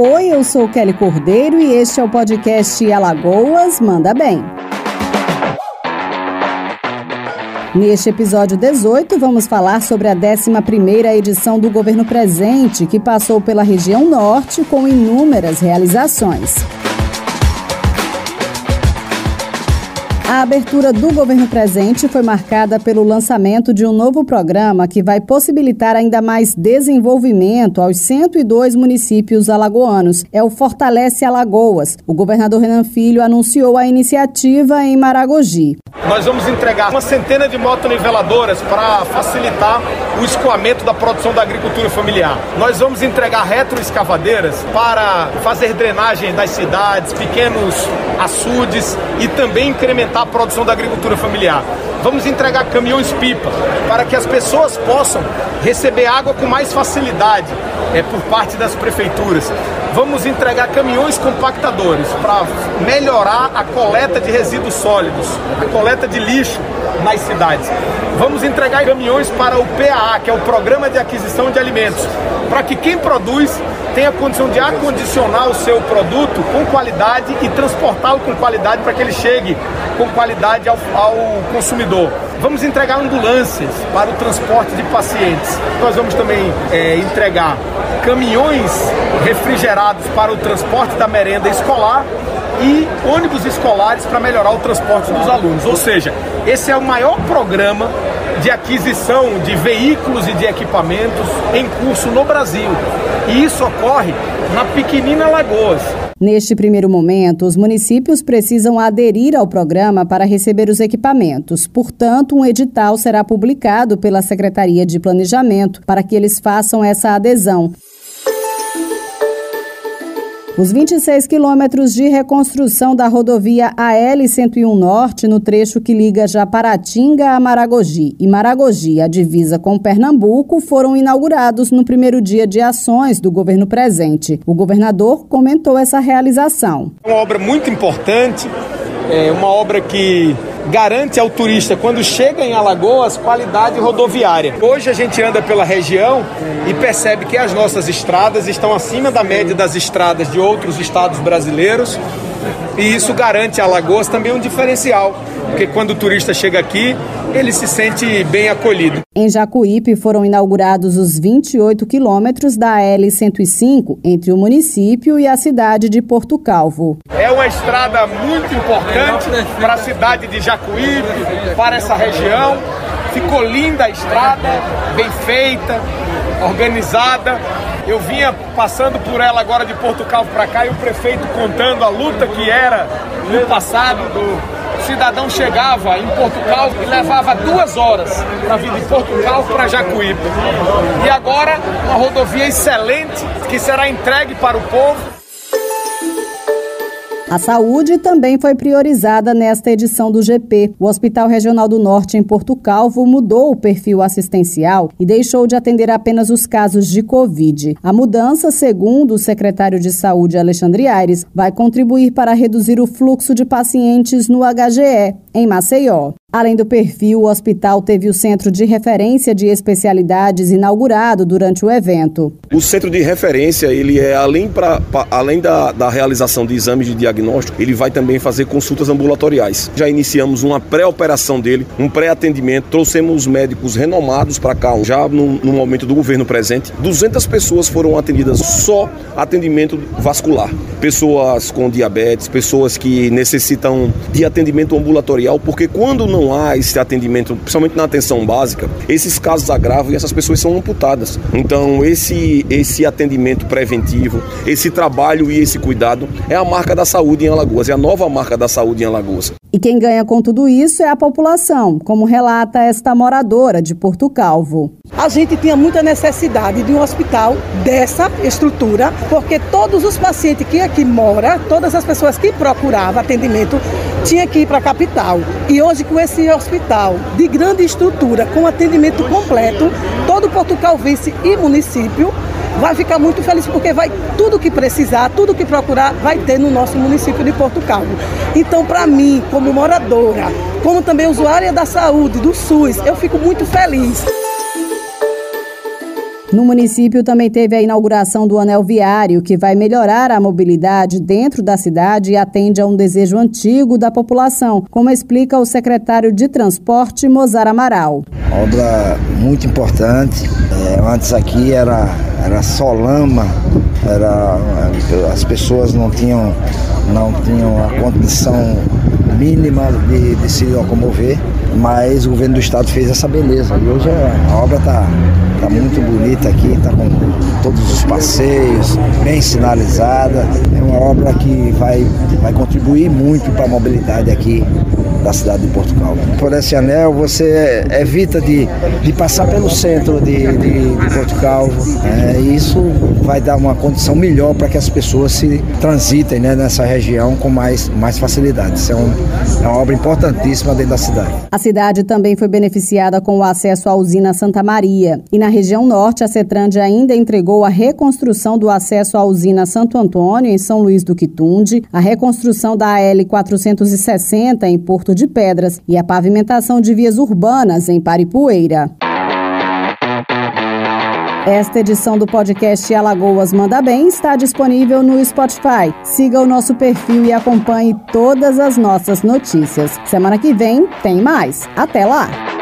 Oi, eu sou Kelly Cordeiro e este é o podcast Alagoas Manda Bem. Neste episódio 18, vamos falar sobre a 11ª edição do Governo Presente, que passou pela região norte com inúmeras realizações. A abertura do governo presente foi marcada pelo lançamento de um novo programa que vai possibilitar ainda mais desenvolvimento aos 102 municípios alagoanos. É o Fortalece Alagoas. O governador Renan Filho anunciou a iniciativa em Maragogi. Nós vamos entregar uma centena de motoniveladoras para facilitar o escoamento da produção da agricultura familiar. Nós vamos entregar retroescavadeiras para fazer drenagem das cidades, pequenos açudes e também incrementar a produção da agricultura familiar. Vamos entregar caminhões-pipa para que as pessoas possam receber água com mais facilidade é, por parte das prefeituras. Vamos entregar caminhões compactadores para melhorar a coleta de resíduos sólidos, a coleta de lixo nas cidades. Vamos entregar caminhões para o PAA, que é o Programa de Aquisição de Alimentos, para que quem produz tenha condição de acondicionar o seu produto com qualidade e transportá-lo com qualidade para que ele chegue com qualidade ao, ao consumidor. Vamos entregar ambulâncias para o transporte de pacientes. Nós vamos também é, entregar caminhões refrigerados para o transporte da merenda escolar e ônibus escolares para melhorar o transporte dos alunos. Ou seja, esse é o maior programa de aquisição de veículos e de equipamentos em curso no Brasil. E isso ocorre na pequenina Lagoas. Neste primeiro momento, os municípios precisam aderir ao programa para receber os equipamentos. Portanto, um edital será publicado pela Secretaria de Planejamento para que eles façam essa adesão. Os 26 quilômetros de reconstrução da rodovia AL-101 Norte, no trecho que liga Japaratinga a Maragogi e Maragogi, a divisa com Pernambuco, foram inaugurados no primeiro dia de ações do governo presente. O governador comentou essa realização. Uma obra muito importante, é uma obra que garante ao turista, quando chega em Alagoas, qualidade rodoviária. Hoje a gente anda pela região e percebe que as nossas estradas estão acima da média das estradas de outros estados brasileiros e isso garante a Alagoas também um diferencial, porque quando o turista chega aqui, ele se sente bem acolhido. Em Jacuípe foram inaugurados os 28 quilômetros da L105 entre o município e a cidade de Porto Calvo. É uma estrada muito importante para a cidade de Jacuípe, para essa região. Ficou linda a estrada, bem feita, organizada. Eu vinha passando por ela agora de Porto Calvo para cá e o prefeito contando a luta que era no passado do cidadão chegava em Porto Calvo e levava duas horas para vir de Porto Calvo para Jacuípe. E agora uma rodovia excelente que será entregue para o povo a saúde também foi priorizada nesta edição do GP. O Hospital Regional do Norte, em Porto Calvo, mudou o perfil assistencial e deixou de atender apenas os casos de Covid. A mudança, segundo o secretário de Saúde, Alexandre Aires, vai contribuir para reduzir o fluxo de pacientes no HGE, em Maceió. Além do perfil, o hospital teve o Centro de Referência de Especialidades inaugurado durante o evento. O Centro de Referência, ele é além, pra, pra além da, da realização de exames de diagnóstico, ele vai também fazer consultas ambulatoriais. Já iniciamos uma pré-operação dele, um pré-atendimento, trouxemos médicos renomados para cá, já no, no momento do governo presente. 200 pessoas foram atendidas só atendimento vascular. Pessoas com diabetes, pessoas que necessitam de atendimento ambulatorial, porque quando não não há esse atendimento, principalmente na atenção básica, esses casos agravam e essas pessoas são amputadas. Então, esse, esse atendimento preventivo, esse trabalho e esse cuidado é a marca da saúde em Alagoas, é a nova marca da saúde em Alagoas. E quem ganha com tudo isso é a população, como relata esta moradora de Porto Calvo. A gente tinha muita necessidade de um hospital dessa estrutura, porque todos os pacientes que aqui moram, todas as pessoas que procuravam atendimento, tinha que ir para a capital. E hoje, com esse hospital de grande estrutura, com atendimento completo, todo Porto Calvice e município vai ficar muito feliz porque vai tudo que precisar, tudo que procurar, vai ter no nosso município de Porto Calvo. Então, para mim, como moradora, como também usuária da saúde, do SUS, eu fico muito feliz. No município também teve a inauguração do anel viário, que vai melhorar a mobilidade dentro da cidade e atende a um desejo antigo da população, como explica o secretário de Transporte, Mozar Amaral. Obra muito importante. É, antes aqui era, era só lama, era, as pessoas não tinham, não tinham a condição mínima de, de se locomover, mas o governo do estado fez essa beleza. E hoje a obra está tá muito bonita aqui, está com todos os passeios, bem sinalizada. É uma obra que vai, vai contribuir muito para a mobilidade aqui da cidade de Portugal. Por esse anel você evita de, de passar pelo centro de, de, de Portugal. É, isso vai dar uma condição melhor para que as pessoas se transitem né, nessa região com mais, mais facilidade. Isso é, um, é uma obra importantíssima dentro da cidade. A cidade também foi beneficiada com o acesso à usina Santa Maria. E na região norte, a Cetrande ainda entregou a reconstrução do acesso à usina Santo Antônio, em São Luís do Quitunde, a reconstrução da AL 460 em Porto de Pedras e a pavimentação de vias urbanas em Paripueira. Esta edição do podcast Alagoas Manda Bem está disponível no Spotify. Siga o nosso perfil e acompanhe todas as nossas notícias. Semana que vem tem mais. Até lá!